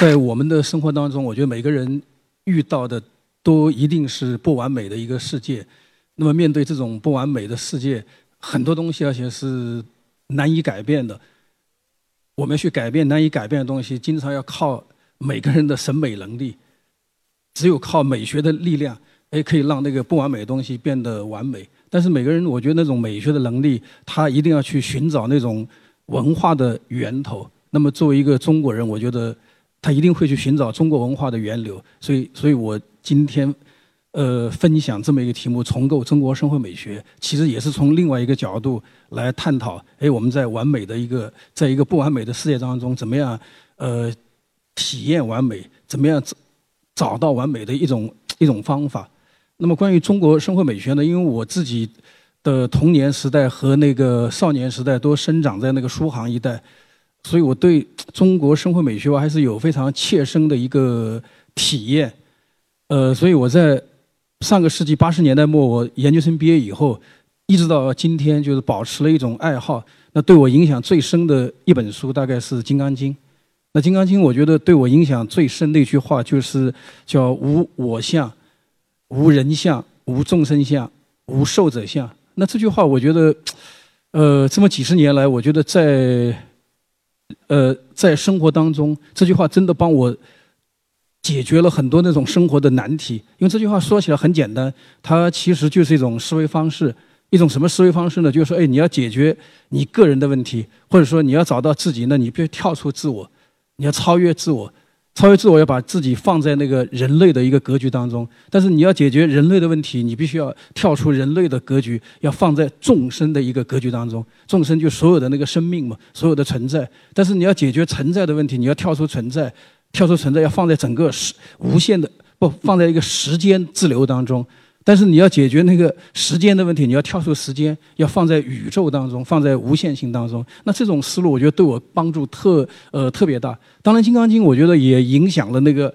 在我们的生活当中，我觉得每个人遇到的都一定是不完美的一个世界。那么面对这种不完美的世界，很多东西而且是难以改变的。我们去改变难以改变的东西，经常要靠每个人的审美能力。只有靠美学的力量，哎，可以让那个不完美的东西变得完美。但是每个人，我觉得那种美学的能力，他一定要去寻找那种文化的源头。那么作为一个中国人，我觉得他一定会去寻找中国文化的源流。所以，所以我今天，呃，分享这么一个题目——重构中国生活美学，其实也是从另外一个角度来探讨：哎，我们在完美的一个，在一个不完美的世界当中，怎么样，呃，体验完美？怎么样找到完美的一种一种方法？那么关于中国生活美学呢？因为我自己的童年时代和那个少年时代都生长在那个苏杭一带，所以我对中国生活美学我还是有非常切身的一个体验。呃，所以我在上个世纪八十年代末，我研究生毕业以后，一直到今天，就是保持了一种爱好。那对我影响最深的一本书，大概是《金刚经》。那《金刚经》，我觉得对我影响最深的一句话，就是叫“无我相”。无人相，无众生相，无寿者相。那这句话，我觉得，呃，这么几十年来，我觉得在，呃，在生活当中，这句话真的帮我解决了很多那种生活的难题。因为这句话说起来很简单，它其实就是一种思维方式。一种什么思维方式呢？就是说，哎，你要解决你个人的问题，或者说你要找到自己，那你必须跳出自我，你要超越自我。超越自我，要把自己放在那个人类的一个格局当中。但是你要解决人类的问题，你必须要跳出人类的格局，要放在众生的一个格局当中。众生就所有的那个生命嘛，所有的存在。但是你要解决存在的问题，你要跳出存在，跳出存在，要放在整个时无限的不放在一个时间滞留当中。但是你要解决那个时间的问题，你要跳出时间，要放在宇宙当中，放在无限性当中。那这种思路，我觉得对我帮助特呃特别大。当然，《金刚经》我觉得也影响了那个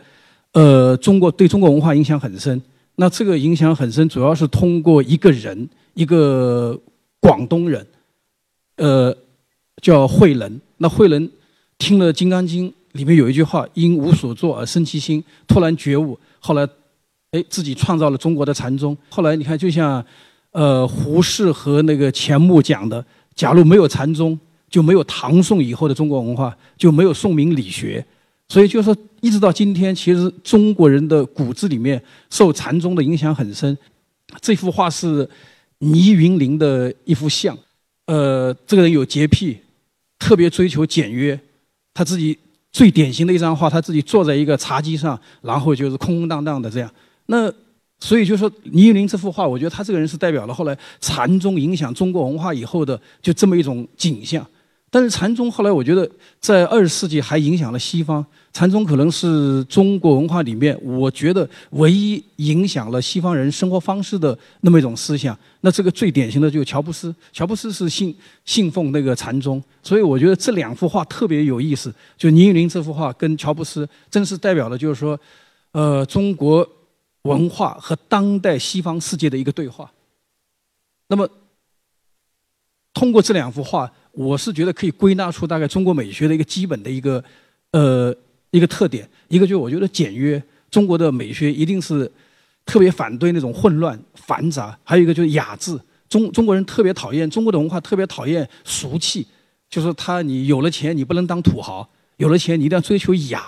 呃中国对中国文化影响很深。那这个影响很深，主要是通过一个人，一个广东人，呃，叫慧能。那慧能听了《金刚经》里面有一句话：“因无所作而生其心”，突然觉悟，后来。哎，自己创造了中国的禅宗。后来你看，就像，呃，胡适和那个钱穆讲的，假如没有禅宗，就没有唐宋以后的中国文化，就没有宋明理学。所以就是说，一直到今天，其实中国人的骨子里面受禅宗的影响很深。这幅画是倪云林的一幅像，呃，这个人有洁癖，特别追求简约。他自己最典型的一张画，他自己坐在一个茶几上，然后就是空空荡荡的这样。那所以就说倪云林这幅画，我觉得他这个人是代表了后来禅宗影响中国文化以后的就这么一种景象。但是禅宗后来我觉得在二十世纪还影响了西方，禅宗可能是中国文化里面我觉得唯一影响了西方人生活方式的那么一种思想。那这个最典型的就是乔布斯，乔布斯是信信奉那个禅宗，所以我觉得这两幅画特别有意思。就倪云林这幅画跟乔布斯，真是代表了就是说，呃，中国。文化和当代西方世界的一个对话。那么，通过这两幅画，我是觉得可以归纳出大概中国美学的一个基本的一个呃一个特点。一个就是我觉得简约，中国的美学一定是特别反对那种混乱繁杂。还有一个就是雅致，中中国人特别讨厌中国的文化，特别讨厌俗气。就是他，你有了钱，你不能当土豪；有了钱，你一定要追求雅。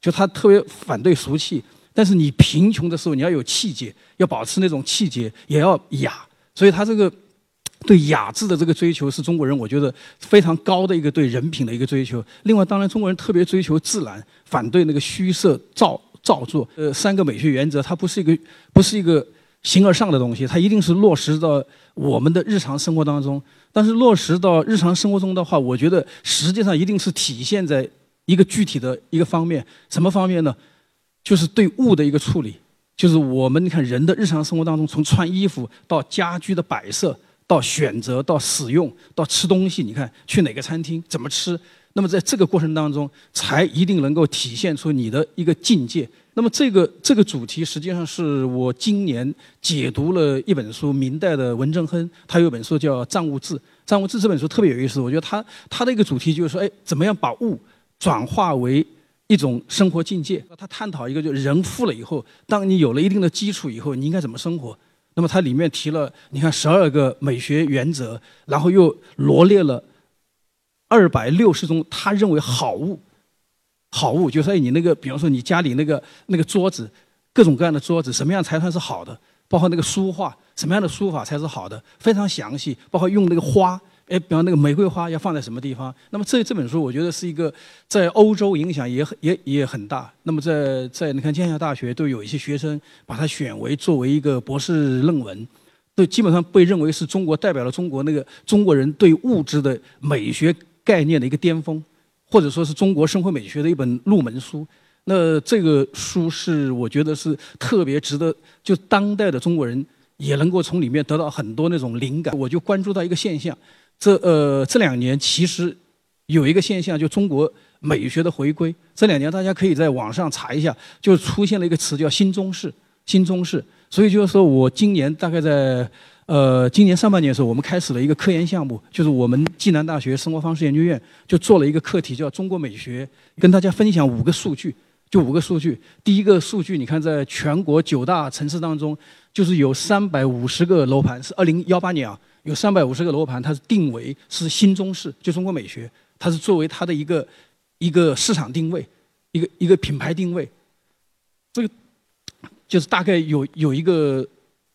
就他特别反对俗气。但是你贫穷的时候，你要有气节，要保持那种气节，也要雅。所以他这个对雅致的这个追求，是中国人我觉得非常高的一个对人品的一个追求。另外，当然中国人特别追求自然，反对那个虚设造造作。呃，三个美学原则，它不是一个不是一个形而上的东西，它一定是落实到我们的日常生活当中。但是落实到日常生活中的话，我觉得实际上一定是体现在一个具体的一个方面。什么方面呢？就是对物的一个处理，就是我们你看人的日常生活当中，从穿衣服到家居的摆设，到选择，到使用，到吃东西，你看去哪个餐厅怎么吃，那么在这个过程当中，才一定能够体现出你的一个境界。那么这个这个主题实际上是我今年解读了一本书，明代的文正亨，他有本书叫《藏物志》，《藏物志》这本书特别有意思，我觉得他他的一个主题就是说，哎，怎么样把物转化为一种生活境界。他探讨一个，就人富了以后，当你有了一定的基础以后，你应该怎么生活？那么它里面提了，你看十二个美学原则，然后又罗列了二百六十种他认为好物，好物就是你那个，比方说你家里那个那个桌子，各种各样的桌子，什么样才算是好的？包括那个书画，什么样的书法才是好的？非常详细，包括用那个花。哎，比方那个玫瑰花要放在什么地方？那么这这本书，我觉得是一个在欧洲影响也很也也很大。那么在在你看剑桥大学都有一些学生把它选为作为一个博士论文，都基本上被认为是中国代表了中国那个中国人对物质的美学概念的一个巅峰，或者说是中国生活美学的一本入门书。那这个书是我觉得是特别值得，就当代的中国人也能够从里面得到很多那种灵感。我就关注到一个现象。这呃，这两年其实有一个现象，就中国美学的回归。这两年大家可以在网上查一下，就出现了一个词叫“新中式”。新中式，所以就是说我今年大概在呃今年上半年的时候，我们开始了一个科研项目，就是我们暨南大学生活方式研究院就做了一个课题，叫“中国美学”，跟大家分享五个数据，就五个数据。第一个数据，你看在全国九大城市当中，就是有三百五十个楼盘，是二零幺八年啊。有三百五十个楼盘，它是定为是新中式，就中国美学，它是作为它的一个一个市场定位，一个一个品牌定位。这个就是大概有有一个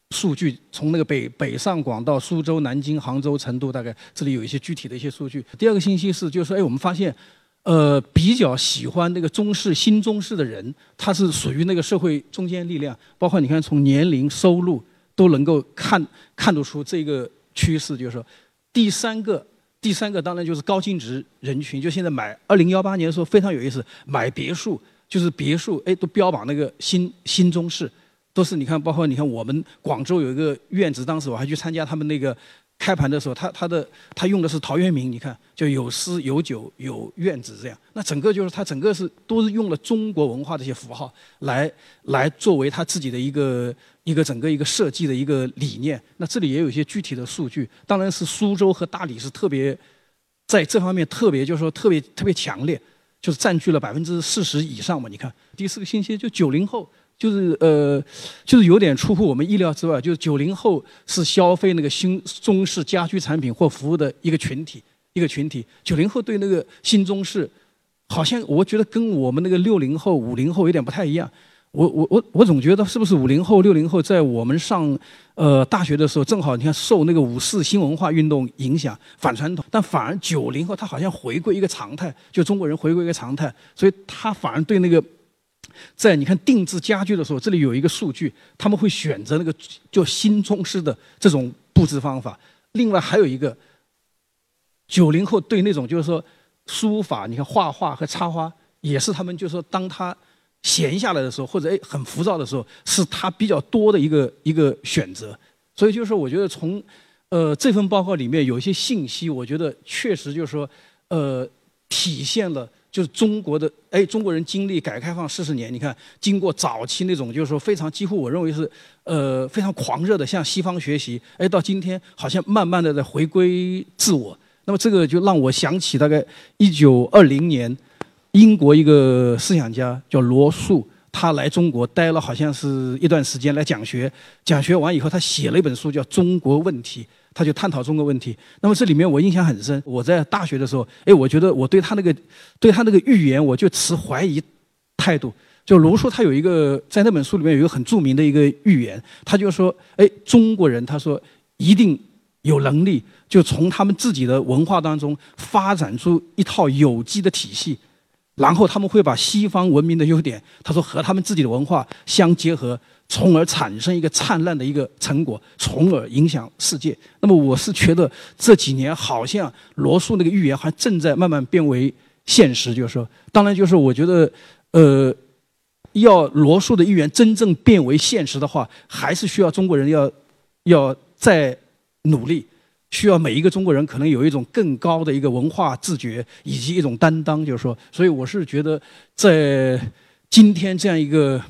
数据，从那个北北上广到苏州、南京、杭州、成都，大概这里有一些具体的一些数据。第二个信息是，就是说，哎，我们发现，呃，比较喜欢那个中式、新中式的人，他是属于那个社会中坚力量，包括你看从年龄、收入都能够看看得出这个。趋势就是说，第三个，第三个当然就是高净值人群。就现在买二零幺八年的时候非常有意思，买别墅就是别墅，哎，都标榜那个新新中式，都是你看，包括你看我们广州有一个院子，当时我还去参加他们那个。开盘的时候，他他的他用的是陶渊明，你看，就有诗有酒有院子这样。那整个就是他整个是都是用了中国文化这些符号来来作为他自己的一个一个整个一个设计的一个理念。那这里也有一些具体的数据，当然是苏州和大理是特别在这方面特别就是说特别特别强烈，就是占据了百分之四十以上嘛。你看第四个信息就九零后。就是呃，就是有点出乎我们意料之外。就是九零后是消费那个新中式家居产品或服务的一个群体，一个群体。九零后对那个新中式，好像我觉得跟我们那个六零后、五零后有点不太一样。我我我我总觉得是不是五零后、六零后在我们上呃大学的时候，正好你看受那个五四新文化运动影响反传统，但反而九零后他好像回归一个常态，就中国人回归一个常态，所以他反而对那个。在你看定制家具的时候，这里有一个数据，他们会选择那个叫新中式的这种布置方法。另外还有一个，九零后对那种就是说书法，你看画画和插花，也是他们就是说当他闲下来的时候，或者哎很浮躁的时候，是他比较多的一个一个选择。所以就是说，我觉得从呃这份报告里面有一些信息，我觉得确实就是说呃体现了。就是中国的哎，中国人经历改革开放四十年，你看，经过早期那种就是说非常几乎我认为是呃非常狂热的向西方学习，哎，到今天好像慢慢的在回归自我。那么这个就让我想起大概一九二零年，英国一个思想家叫罗素，他来中国待了好像是一段时间来讲学，讲学完以后他写了一本书叫《中国问题》。他就探讨中国问题。那么这里面我印象很深。我在大学的时候，哎，我觉得我对他那个，对他那个预言，我就持怀疑态度。就卢梭他有一个在那本书里面有一个很著名的一个预言，他就说，哎，中国人他说一定有能力，就从他们自己的文化当中发展出一套有机的体系，然后他们会把西方文明的优点，他说和他们自己的文化相结合。从而产生一个灿烂的一个成果，从而影响世界。那么我是觉得这几年好像罗素那个预言还正在慢慢变为现实。就是说，当然就是我觉得，呃，要罗素的预言真正变为现实的话，还是需要中国人要要再努力，需要每一个中国人可能有一种更高的一个文化自觉以及一种担当。就是说，所以我是觉得在今天这样一个。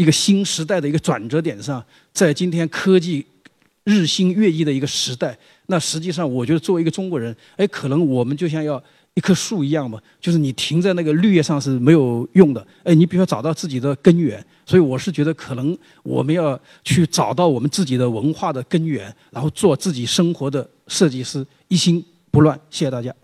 一个新时代的一个转折点上，在今天科技日新月异的一个时代，那实际上我觉得作为一个中国人，哎，可能我们就像要一棵树一样嘛，就是你停在那个绿叶上是没有用的。哎，你比如说找到自己的根源，所以我是觉得可能我们要去找到我们自己的文化的根源，然后做自己生活的设计师，一心不乱。谢谢大家。